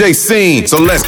DJ scene. So let's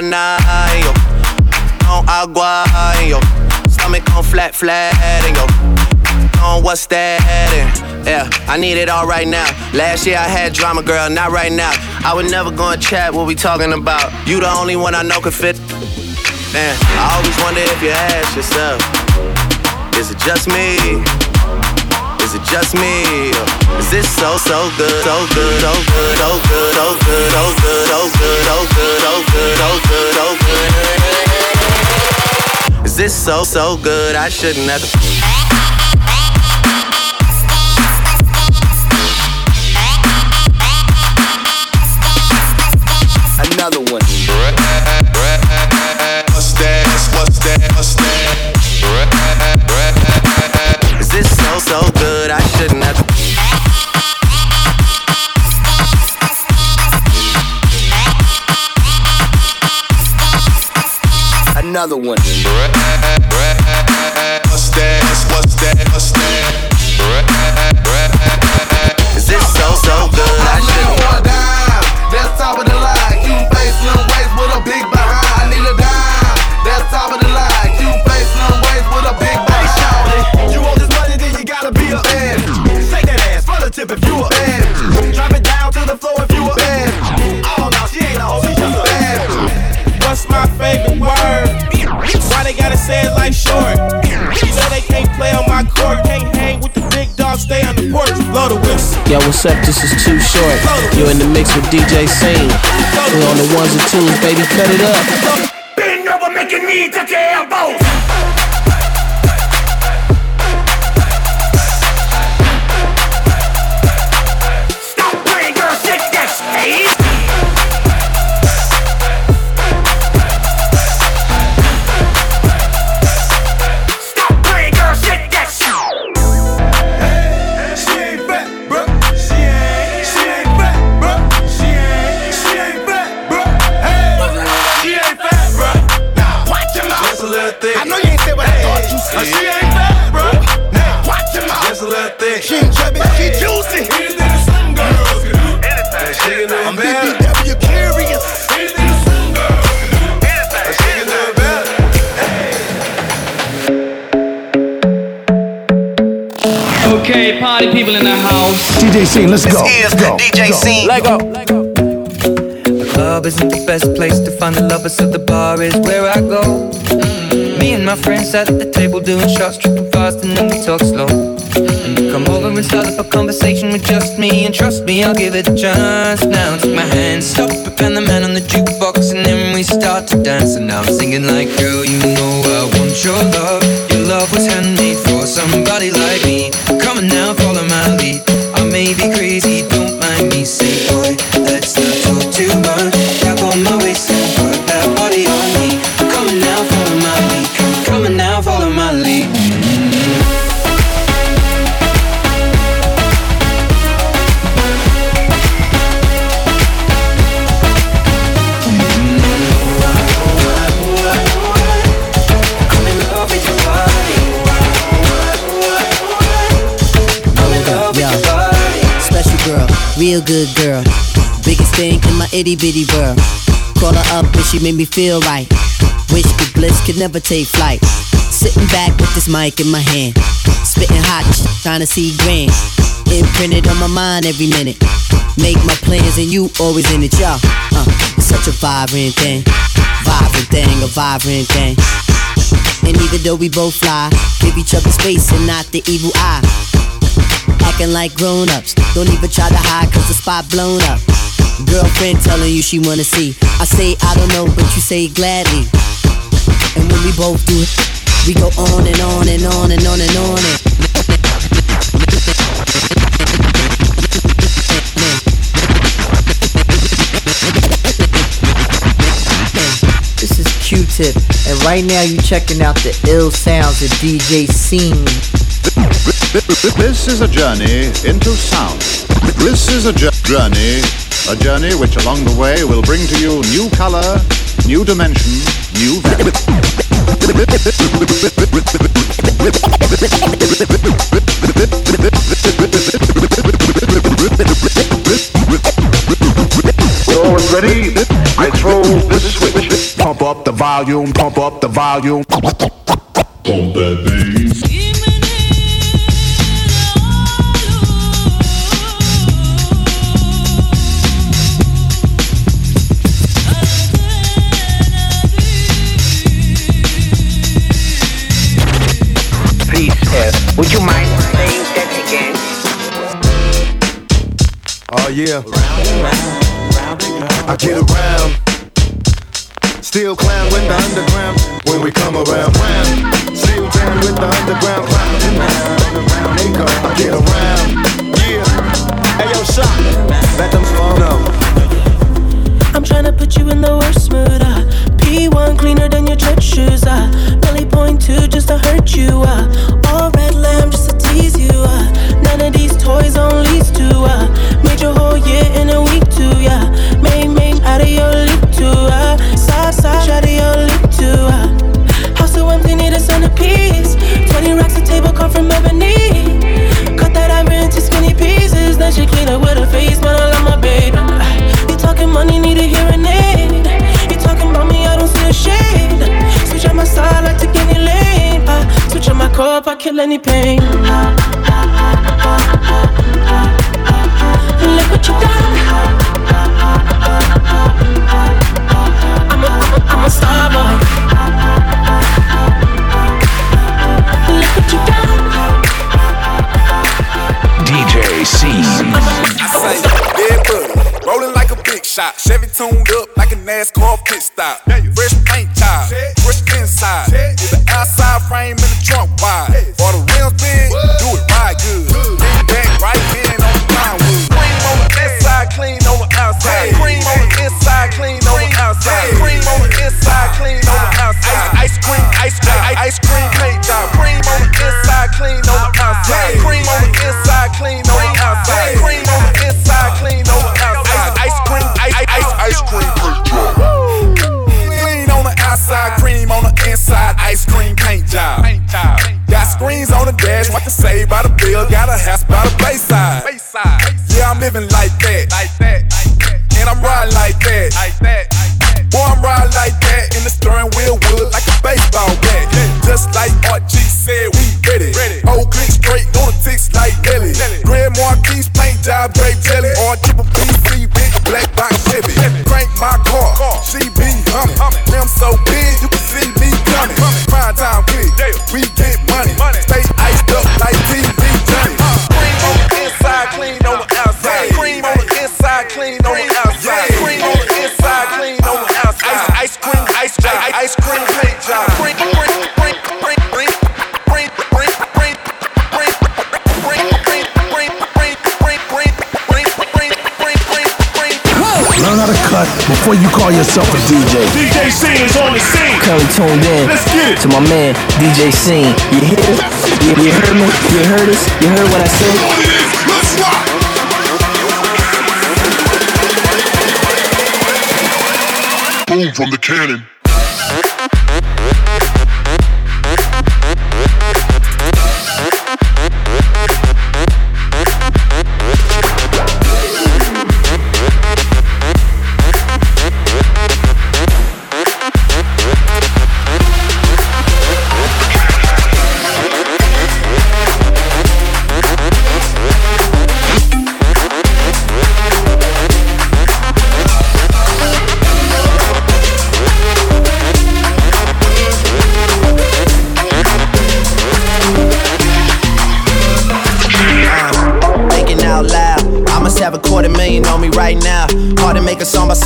nine yo. Agua, yo. Stomach on flat flat, and yo. On what's that? And, yeah, I need it all right now. Last year I had drama, girl, not right now. I would never go and chat what we talking about. You the only one I know can fit. Man, I always wonder if you ask yourself. Is it just me? Is it just me? Is this so so good, so good, so good, so good, so good, so good, so good, so good, so good, so good, so good? Is this so so good? I shouldn't have to. Another one. Yo, what's up? This is Too Short. You're in the mix with DJ Scene. We're on the ones and twos, baby. Cut it up. Trust me, I'll give it a chance. Now take my hand, stop it, and the man on the jukebox, and then we start to dance. And now I'm singing like, girl, you know I want your love. Your love Biggest thing in my itty bitty world. Call her up and she made me feel right. Wish the bliss could never take flight. Sitting back with this mic in my hand. Spitting hot, trying to see grand. Imprinted on my mind every minute. Make my plans and you always in it, y'all. Uh, it's such a vivrant thing. Vivrant thing, a vivrant thing. And even though we both fly, give each other space and not the evil eye. Acting like grown ups. Don't even try to hide cause the spot blown up. Girlfriend telling you she wanna see. I say I don't know, but you say gladly. And when we both do it, we go on and on and on and on and on and This is Q-Tip, and right now you're checking out the ill sounds of DJ Scene. This is a journey into sound. This is a journey, a journey which along the way will bring to you new color, new dimension, new value. Always ready? I throw this switch. Pump up the volume, pump up the volume. Pump that bass. Yeah. I get around. Still clown with the underground when we come around. round. Still down with the. Underground call yourself a DJ. DJ C is on the scene. Currently tuned in Let's get it. to my man DJ Scene. You hear? You, you heard me? You heard us? You heard what I said? Let's rock. Boom from the cannon.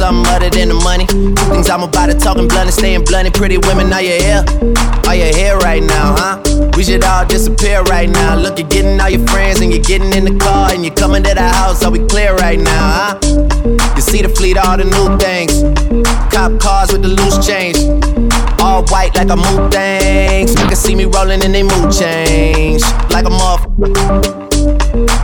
Something other than the money. Things I'm about to talking blunt and staying blunt. Pretty women, are you here? Are you here right now, huh? We should all disappear right now. Look, you're getting all your friends and you're getting in the car and you're coming to the house. Are we clear right now, huh? You see the fleet, all the new things. Cop cars with the loose change. All white like a mood things. You can see me rolling and they mood change. Like a motherfucker.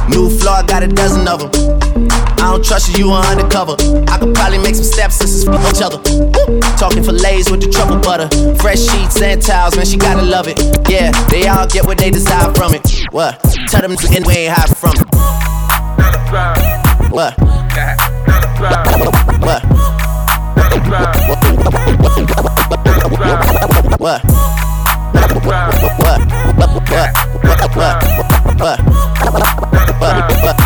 New floor, got a dozen of them. I don't trust you, you are undercover. I could probably make some steps since it's each other. Talking fillets with the truffle butter. Fresh sheets and towels, man, she gotta love it. Yeah, they all get what they desire from it. What? Tell them to we ain't hide from it. What? What? What? What? What? What? What? What?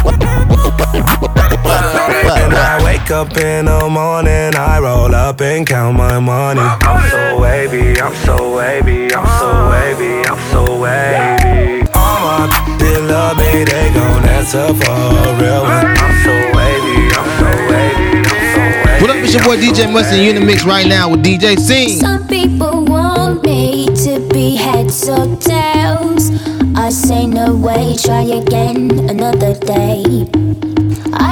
What? When I wake up in the morning, I roll up and count my money. I'm so wavy, I'm so wavy, I'm so wavy, I'm so wavy. All my bitches love me, they gon' answer for a real one. I'm so wavy, I'm so wavy, I'm so wavy. What up, it's your boy DJ Mustard in Unimix right now with DJ Scene. Some people want me to be heads or tails. I say no way, try again another day.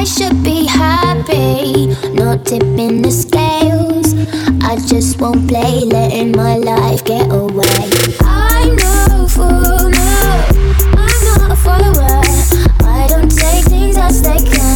I should be happy, not tipping the scales. I just won't play, letting my life get away. I'm no fool, no, I'm not a follower. I don't take things as they come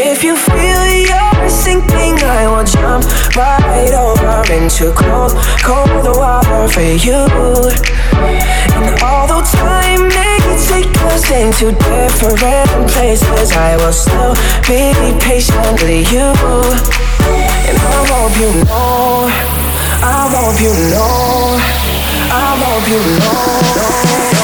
if you feel you're sinking, I will jump right over into cold, cold water for you. And although time may take us into different places, I will still be patient with you. And I hope you know, I hope you know, I hope you know.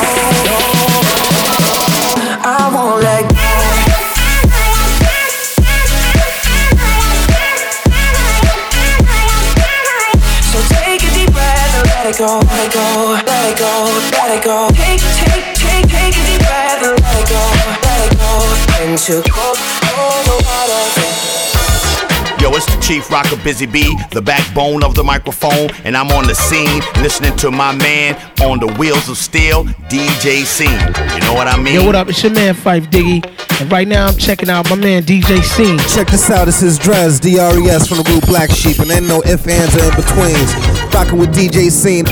It go, let it go, let it go, let it go. Take, take, take, take a deep breath and let it go, let it go. Into cold, cold water. Yo, it's the Chief Rocker Busy Bee, the backbone of the microphone, and I'm on the scene listening to my man on the wheels of steel, DJ Scene. You know what I mean? Yo, what up? It's your man Phife Diggy, and right now I'm checking out my man DJ Scene. Check this out, this is Dres, D-R-E-S from the group Black Sheep, and ain't no ifs, ands, or in-betweens. Rocking with DJ Scene.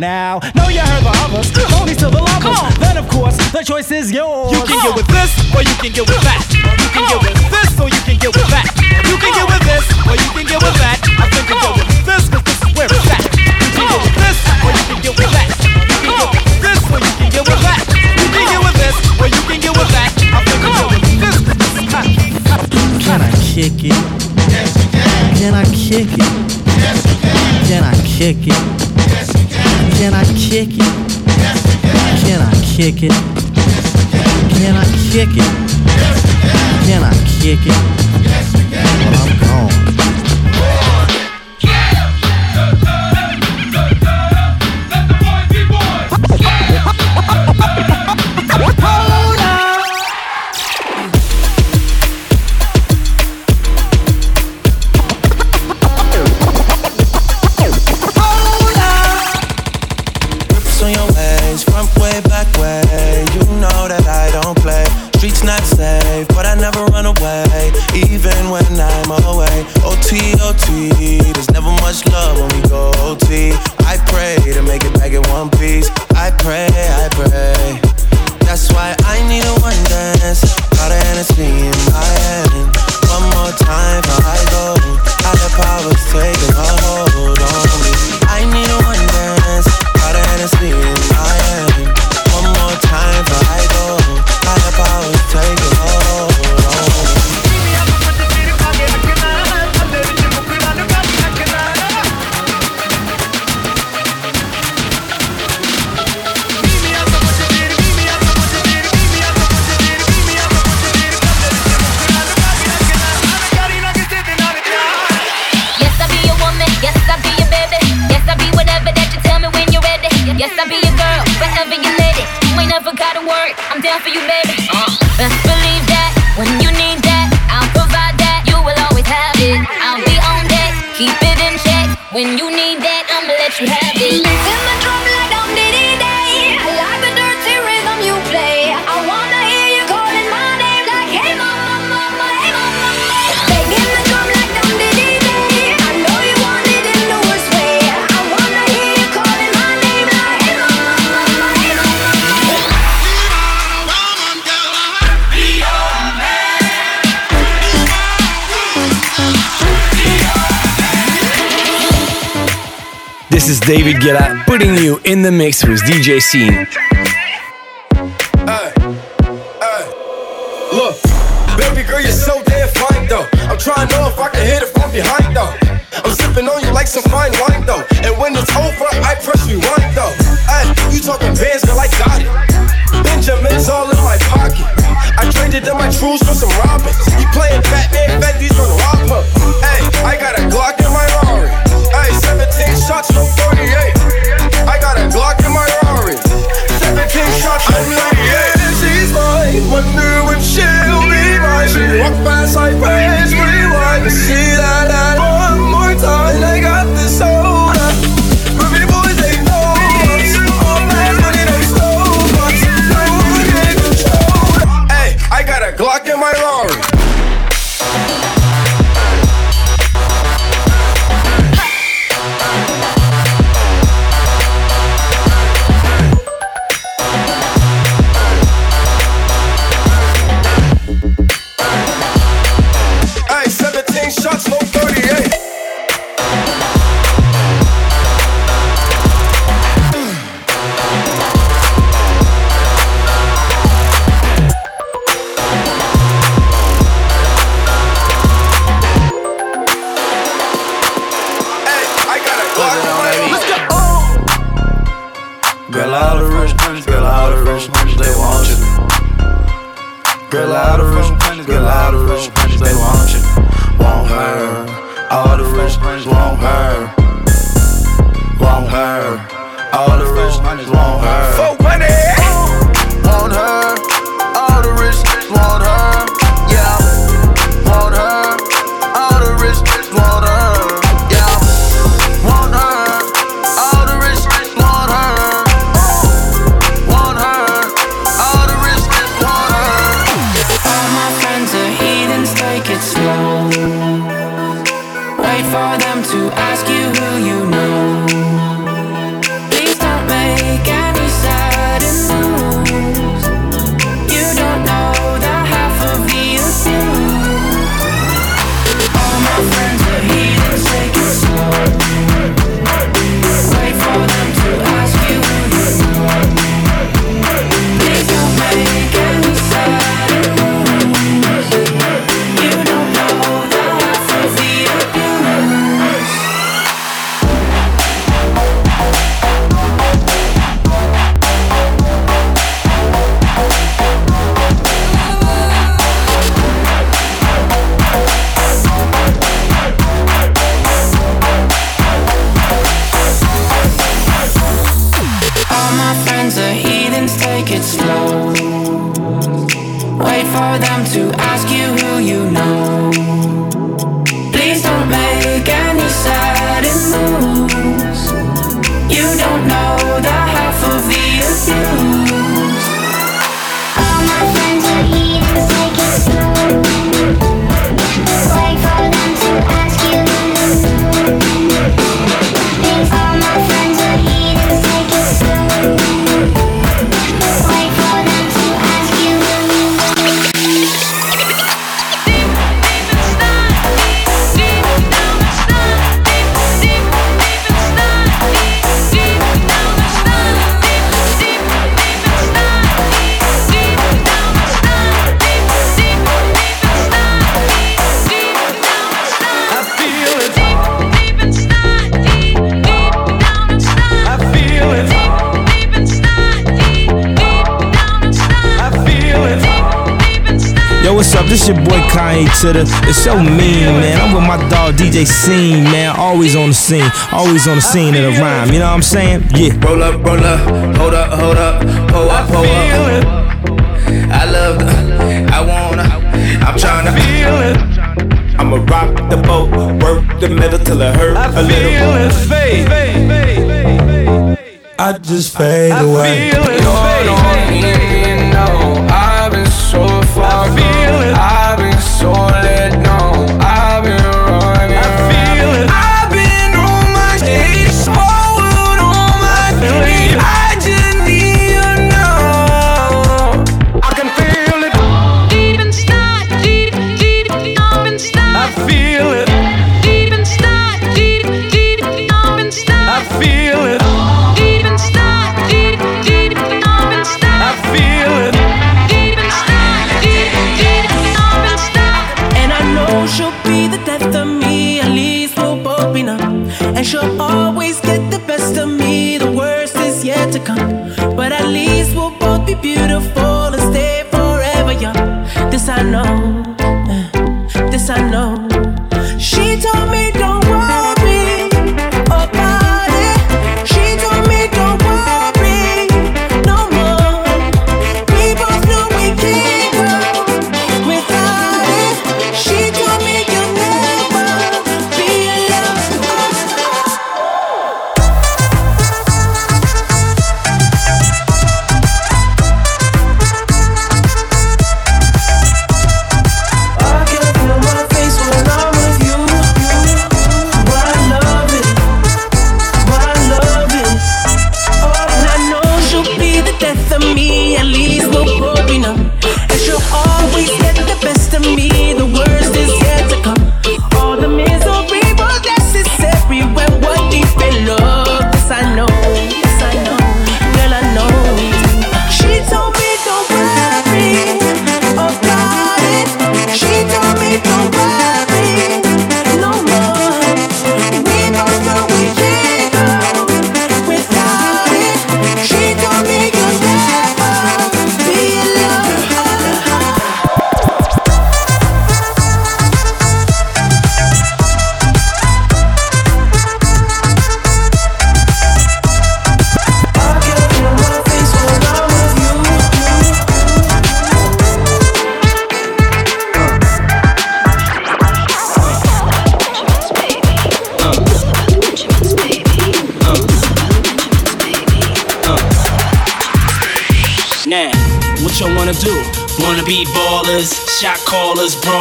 Now. Know you heard the others, only to the lovers. Then of course the choice is yours. You can get with this, or you can get with that. You can get with this, or you can get with that. You can get with this, or you can get with that. I think you go with this, cause this is where it's at. You can get with this, or you can get with that. You can get with this, or you can get with that. You can get with this, or you can get with that. I think you go with this, cause this is hot. Can I kick it? Yes, you can. Can I kick it? Yes, you can. Can I kick it? Can. I kick it? Can I kick it? Can I kick it? Can I kick it? David Guetta putting you in the mix with DJ Scene. consider. It's so mean, man. I'm with my dog DJ Scene, man. Always on the scene, always on the scene of the rhyme. You know what I'm saying? Yeah. Roll up, roll up, hold up, hold up, pull up, pull up. I love the, I wanna, I'm tryna feel it. I'ma rock the boat, work the metal till it hurt I a little. I feel it fade. I just fade I away. Feel it fade.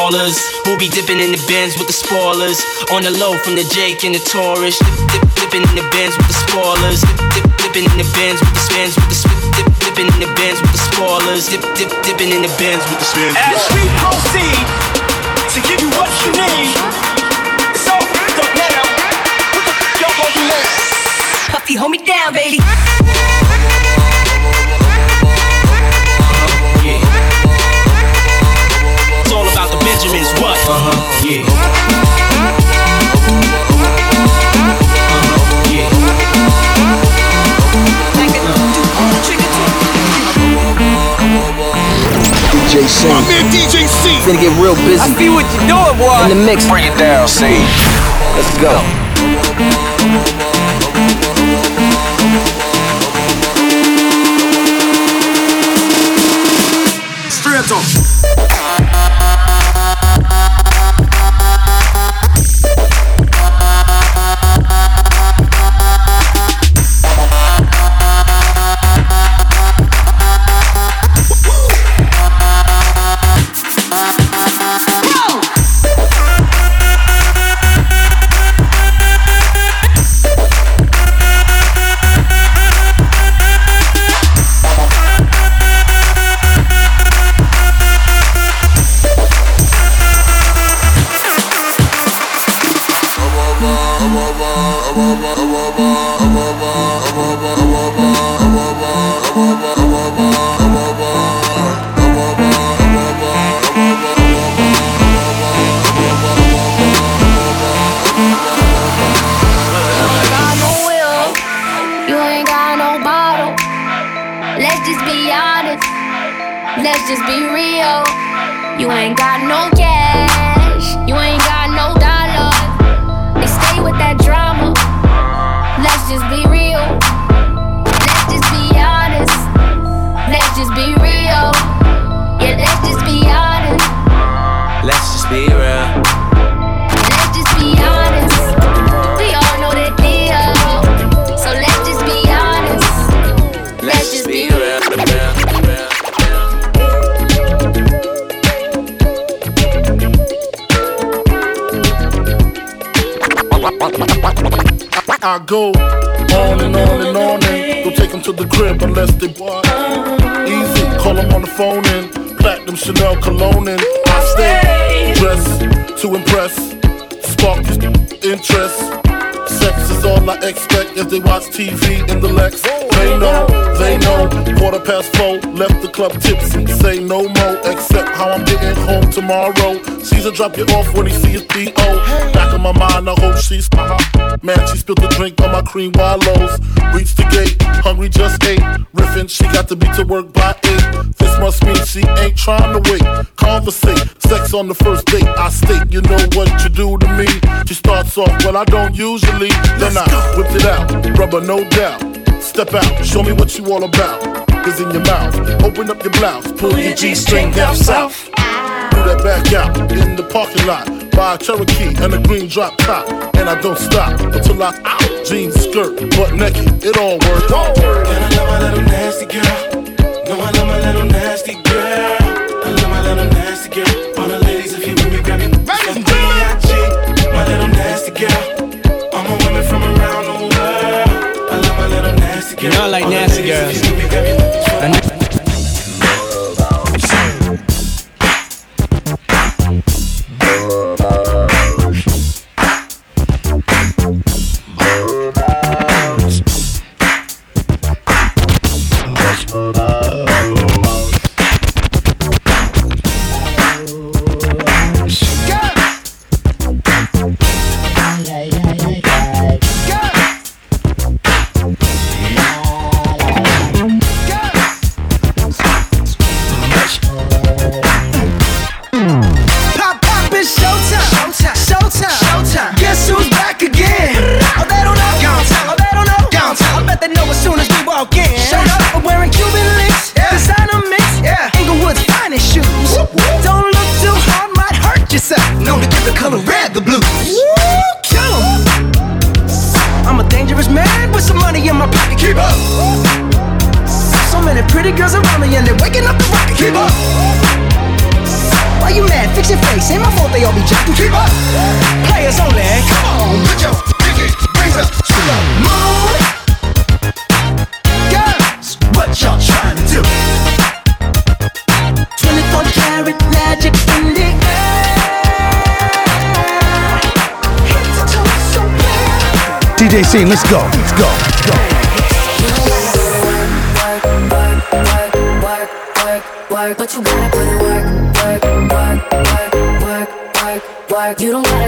ballers who be dipping in the bins with the spoilers. On the low from the Jake and the Taurus. Dip, dip, dipping in the bins with the spoilers. Dip, dip, dipping in the bins with the spins with the. Dip, dipping in the bins with the spoilers. Dip, dip, dipping in the bins with the spins. As we proceed to give you what you need. So don't let out. The fuck y'all gonna do next? Puffy, hold me down, baby. regiments, what? Uh-huh, yeah. DJ C. My man DJ C. Gonna get real busy. I see what you're doing, boy. In the mix. Bring it down, C. Let's go. Got to be to work by eight. This must mean she ain't trying to wait. Conversate, sex on the first date. I state, you know what you do to me. She starts off, well, I don't usually. Then I whip it out, rubber, no doubt Step out, show me what you all about. Cause in your mouth. Open up your blouse, pull your G string down south. Do that back out in the parking lot. Buy a Cherokee and a green drop top. And I don't stop until I out. Jeans, skirt, butt naked, it all works. It. And I love my little nasty girl. No, I love my little nasty girl. I love my little nasty girl. All the ladies, if you with me, grab me. Ladies my little nasty girl. You're not like nasty girls. Let's go. Let's go. Let's go. But you gotta put work, work, work, work, work, work, work. You don't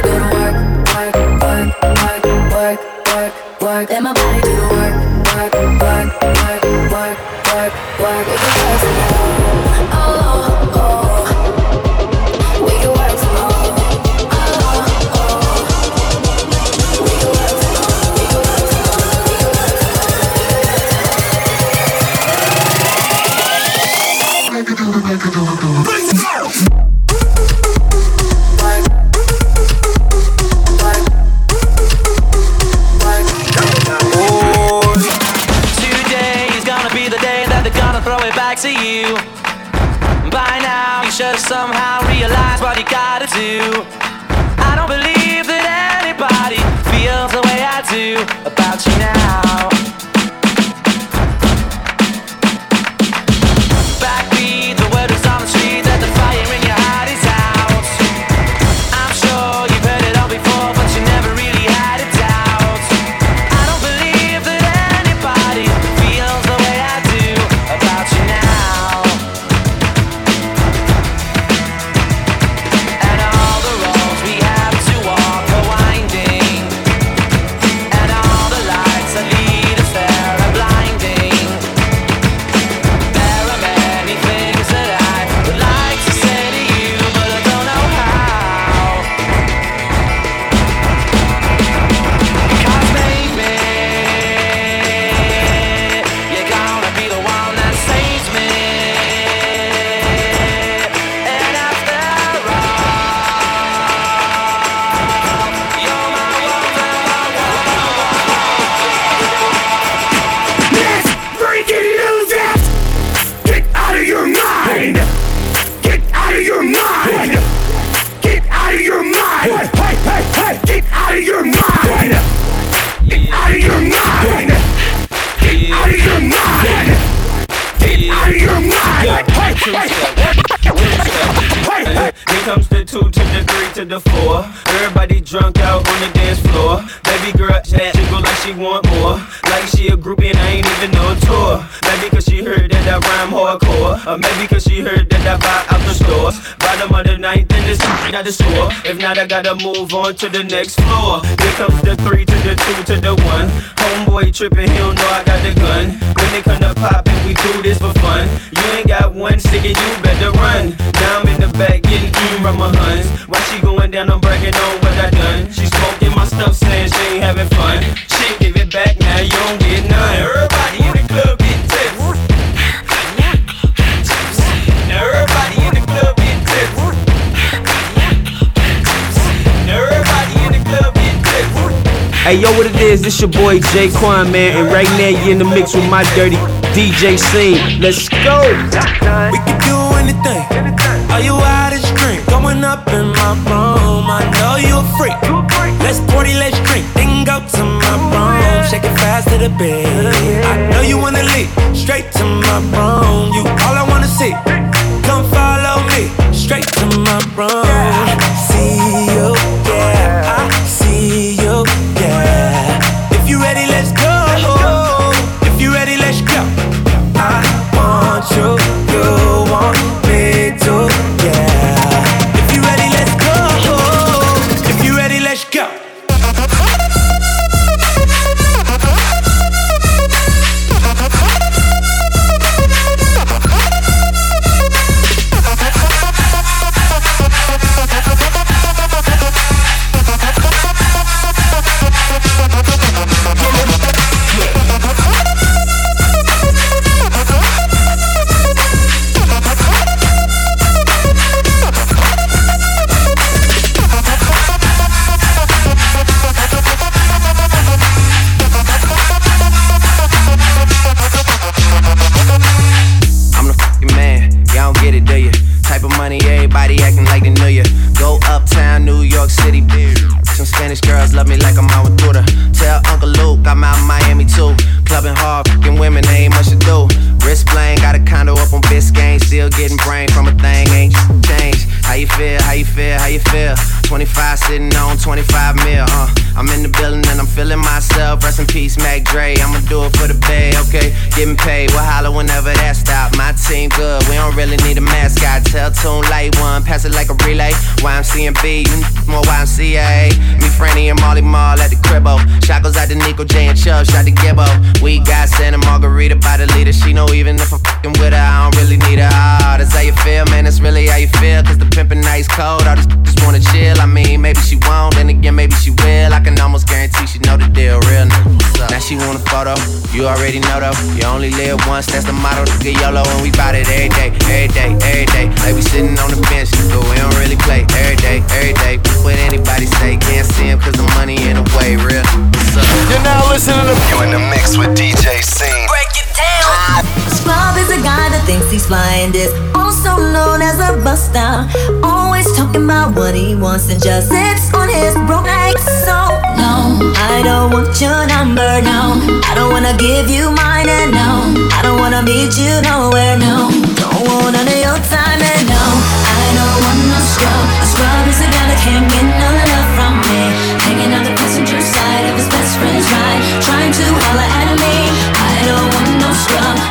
gotta move on to the next floor. Hey, yo, what it is? This your boy Jay Quan, man, and right now you in the mix with my dirty DJ scene. Let's go. We can do anything. Are you out of drink? Going up in my room. I know you a freak. Let's party, let's drink. Then go to my room. Shake it fast to the bed. I know you wanna leave. Straight to my room. You all I wanna see. Cold. All these just wanna chill. I mean, maybe she won't, then again, maybe she will. I can almost guarantee she know the deal, real nigga. Now she want a photo, you already know though. You only live once, that's the motto. Get YOLO, and we bout it every day, every day, every day. Like we sitting on the bench, but we don't really play every day, every day. What anybody say, can't see him cause the money in the way, real. What's up? You're now listening to You in the mix with DJ Scene. A guy that thinks he's flying this, also known as a buster. Always talking about what he wants and just sits on his broke legs. So no, I don't want your number. No, I don't wanna give you mine. And no, I don't wanna meet you nowhere. No, don't want none of your time. And no, I don't want no scrub. A scrub is a guy that can't get no love from me. Hanging on the passenger side of his best friend's ride, trying to holler at me.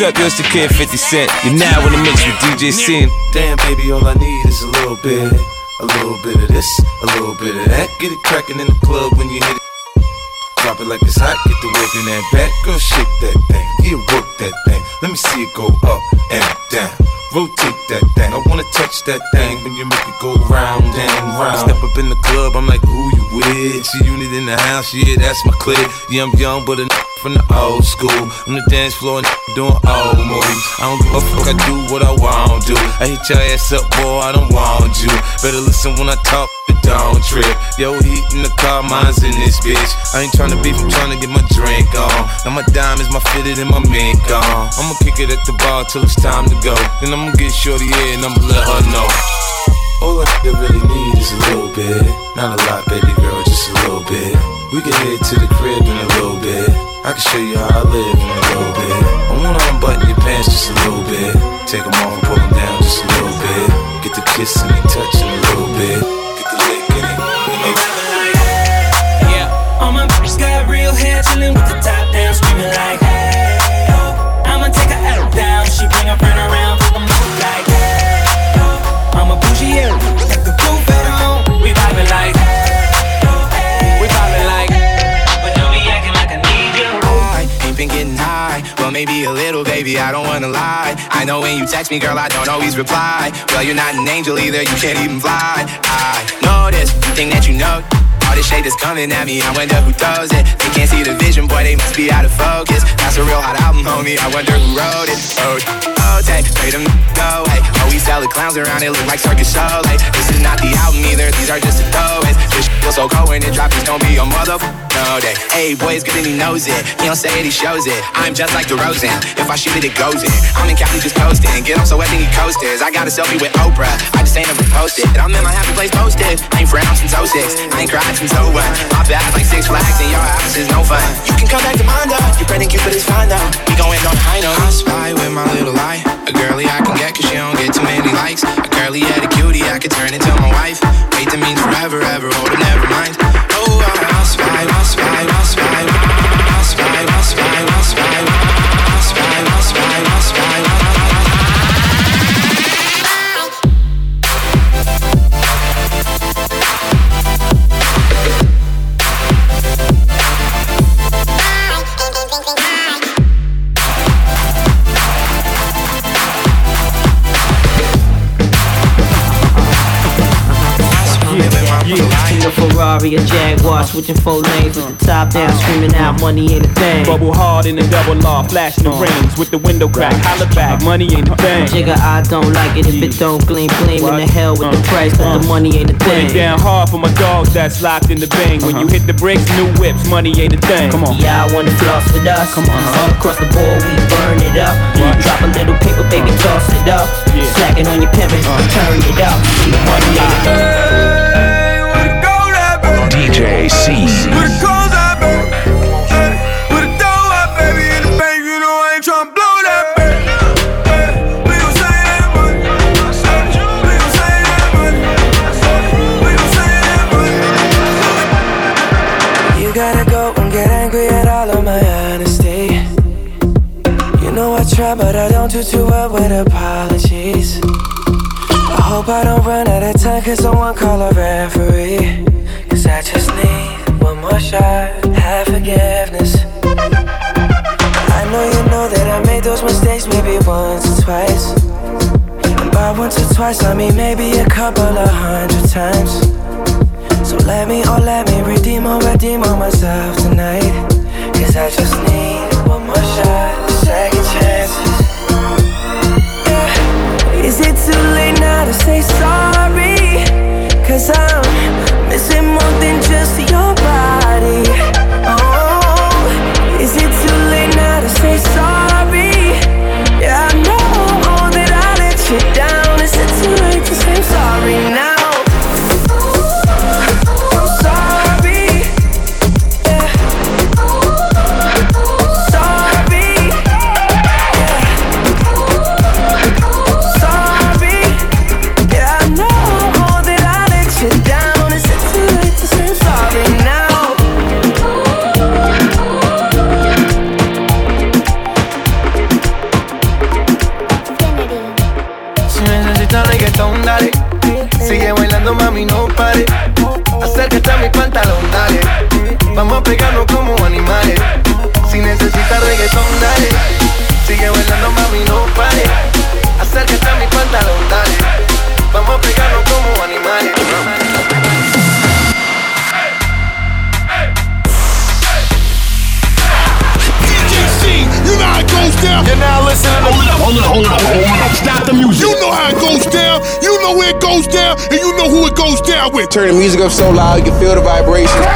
What's up? Yo, it's the kid 50 Cent. You're now in the mix with DJ Scene. Damn, baby, all I need is a little bit. A little bit of this, a little bit of that. Get it crackin' in the club when you hit it. Drop it like it's hot, get the work in that back. Girl, shake that thing, yeah, work that thing. Let me see it go up and down. Rotate that thing, I wanna touch that thing when you make it go round and round. Step up in the club, I'm like, who you with? G-Unit in the house, yeah, that's my clique. Yeah, I'm young, but a from the old school. On the dance floor and doing old moves. I don't give a fuck, I do what I want to. I hit your ass up, boy, I don't want you. Better listen when I talk, down trip. Yo, heat in the car, mine's in this bitch. I ain't tryna beef, I'm tryna get my drink on. Now my diamonds, my fitted, and my mink on. I'ma kick it at the bar till it's time to go. Then I'ma get shorty here and I'ma let her know. All I really need is a little bit. Not a lot, baby girl, just a little bit. We can head to the crib in a little bit. I can show you how I live in a little bit. I wanna unbutton your pants just a little bit. Take them off and pull them down just a little bit. Get the kissing and touching a little bit. Get the licking it. Yeah, all my bitches got real hair, chillin' with the I don't wanna lie. I know when you text me, girl, I don't always reply. Well, you're not an angel either, you can't even fly. I know this, you think that you know. All this shade is coming at me, I wonder who does it. They can't see the vision, boy, they must be out of focus. That's a real hot album, homie, I wonder who wrote it. Oh, oh, take, pray them go, hey. Oh, we sell the clowns around, it look like circus show, like. This is not the album either, these are just the throwaways. This shit feels so cold when it drops, it's gonna be a motherfucker. No day. Hey, boy, it's good and he knows it. He don't say it, he shows it. I'm just like DeRozan. If I shoot it, it goes in. I'm in Cali just coasting. Get him so wet, then he coasters. I got a selfie with Oprah. I just ain't posted. I'm in my happy place posted. I ain't frowned since 06. I ain't cried since 01. My bad like six flags and your house is no fun. You can come back to mine though. You're pretty cute, but it's fine though. We gon' end on a high note. I spy with my little eye. A girlie I can get cause she don't get too many likes. A girlie yeah, the cutie I could turn into my wife. Wait, that means forever, ever. Hold up, never mind. Ferrari, a Jaguar, switching four lanes with the top down, screaming out, money ain't a thing. Bubble hard in the double law, flashing the rings with the window crack. Holla back, money ain't a thing. Jigga, I don't like it if it don't gleam, gleam in the hell with the uh-huh. price, but the money ain't a Put it thing. down hard for my dogs that's locked in the bang. When you uh-huh. hit the bricks, new whips, money ain't a thing. Come on. Yeah, I wanna floss with us. Come on. Uh-huh. All across the board, we burn it up. Drop a little paper, baby, toss it up. Slacking on your pimpin', turn it up. See the money ain't a thing. Try, but I don't do too well with apologies. I hope I don't run out of time, cause someone call a referee. I just need one more shot, have forgiveness. I know you know that I made those mistakes maybe once or twice. And once or twice, I mean maybe a couple of hundred times. So let me, oh let me redeem or redeem on myself tonight Cause I just need one more shot, second chances. Is it too late now to say sorry? Cause I'm missing more than just your body Turn the music up so loud you can feel the vibrations.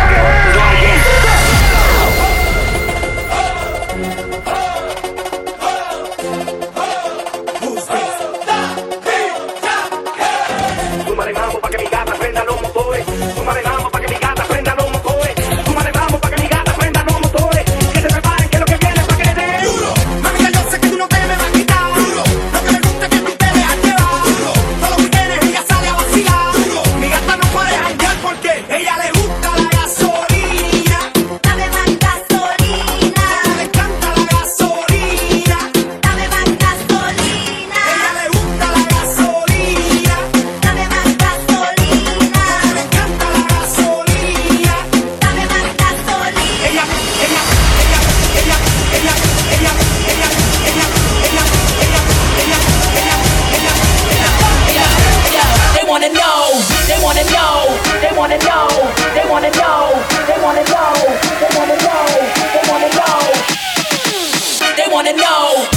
Wanna know, they wanna know, they wanna know, they wanna know.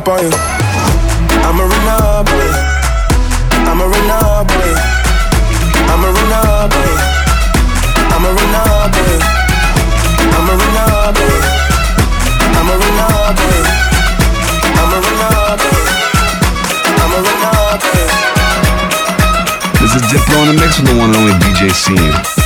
Up on you. I'ma run up on. I'ma run up on. I'ma run up on. I'ma run up on. I'ma run up on. I'ma run up on. I'ma run up on. I'ma run up on. This is Diplo in the mix with the one and only DJ Scene.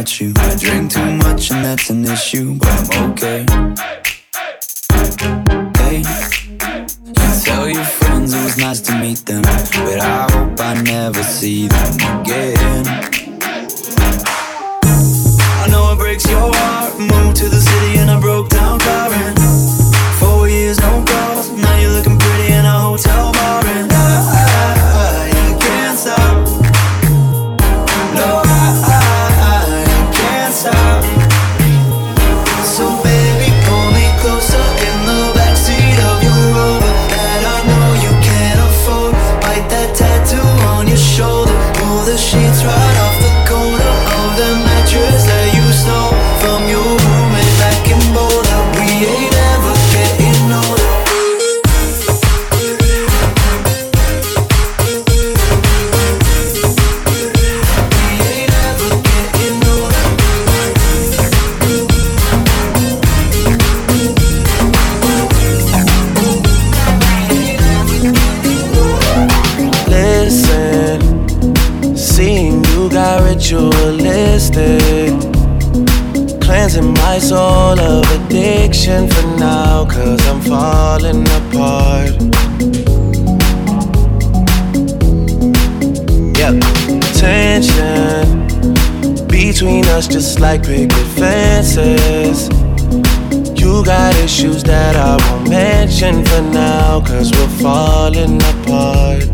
I you. I drink too much and that's an issue, but I'm okay. Hey, you tell your friends it was nice to meet them, but I hope I never see them again. Falling apart.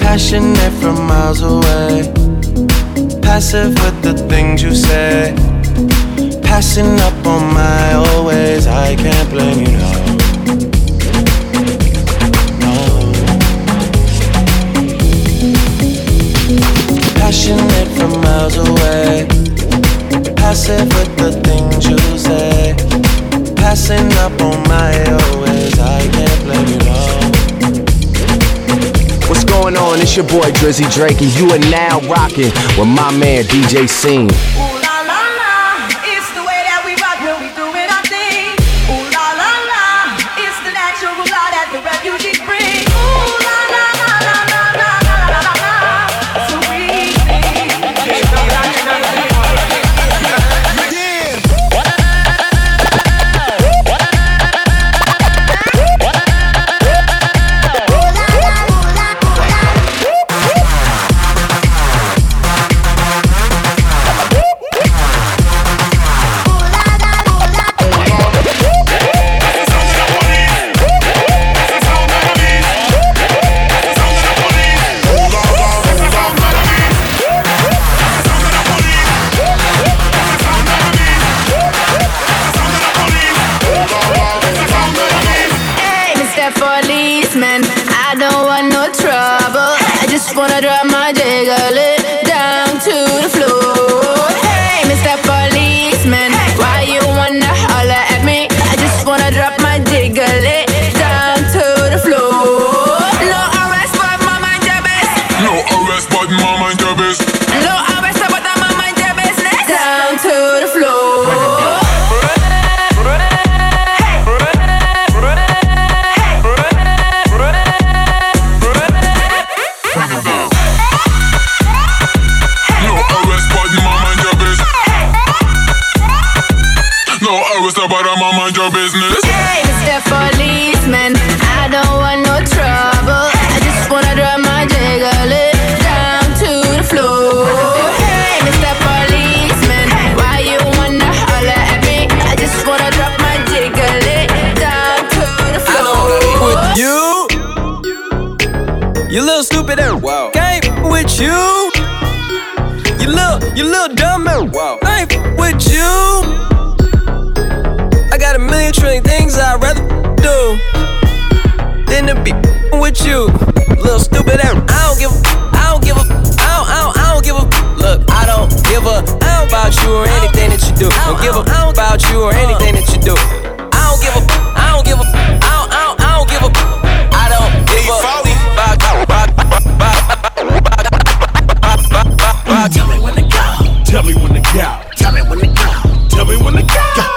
Passionate from miles away, passive with the things you say. Passing up on my always, I can't blame you, no. Passionate from miles away, passing up on my OS. I can't blame you all. What's going on? It's your boy Drizzy Drake, and you are now rocking with my man DJ Scene. No arrest, but my mind your business. Hey, Mr. Policeman, I don't want no trouble. I just wanna drop my jiggle it down to the floor. Hey, Mr. Policeman, why you wanna holler at me? I just wanna drop my jiggle it down to the floor. with you. You little stupid ass. Wow. Ain't with you. You than to be with you. Little stupid. I don't give a, I don't give a, I don't, I don't, I don't give a. Look, I don't give a, I about you or anything that you do. Don't give a, I about you or anything that you do. I don't give a, I don't give a, I don't, I don't, I don't give a, I don't give a. Tell me when to go. Tell me when to go. Tell me when to go. Tell me when to go.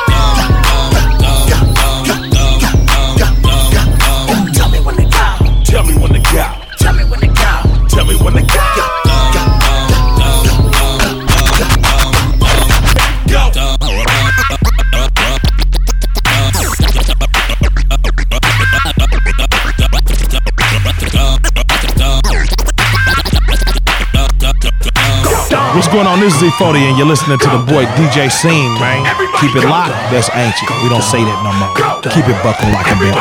Is E-40, and you're listening to the boy DJ Scene, man. Keep it locked. That's ancient. We don't say that no more. Keep it bucking like a bill.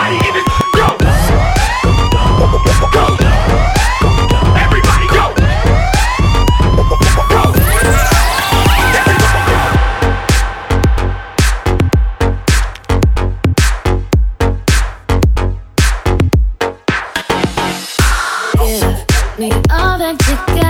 Give me all that you got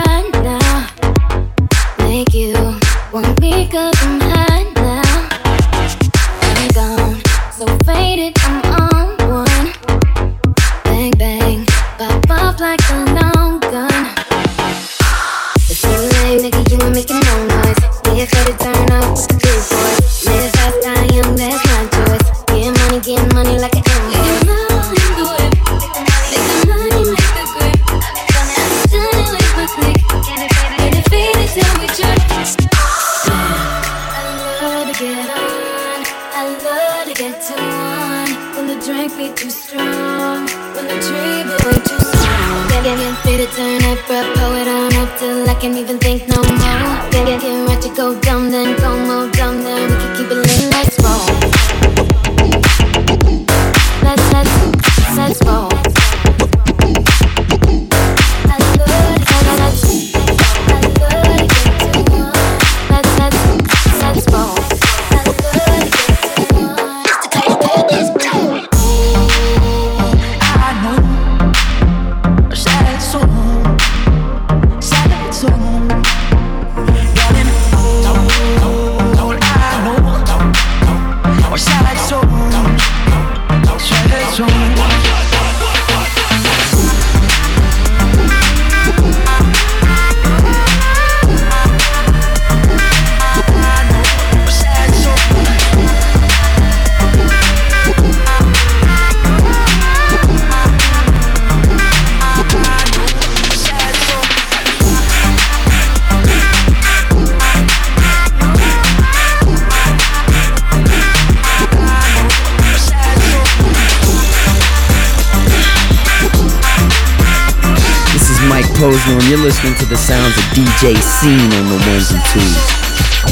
Posner, and you're listening to the sounds of DJ Scene on the ones and twos.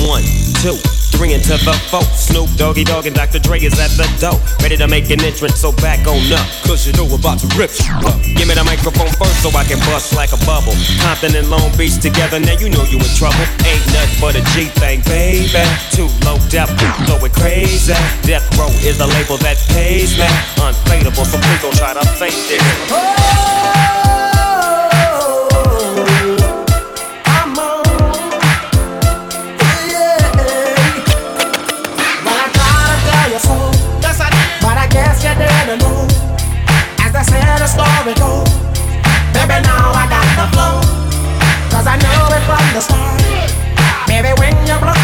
One, two, three into the four. Snoop Doggy Dogg and Dr. Dre is at the door. Ready to make an entrance, so back on up. Cause you know we're about to rip shit up. Give me the microphone first so I can bust like a bubble. Compton and Long Beach together, now you know you in trouble. Ain't nothing but a G thing, baby. Too low depth, going crazy. Death Row is the label that pays me. Unfadable, so please don't try to fake this. But oh! I knew it from the start. Baby, when you broke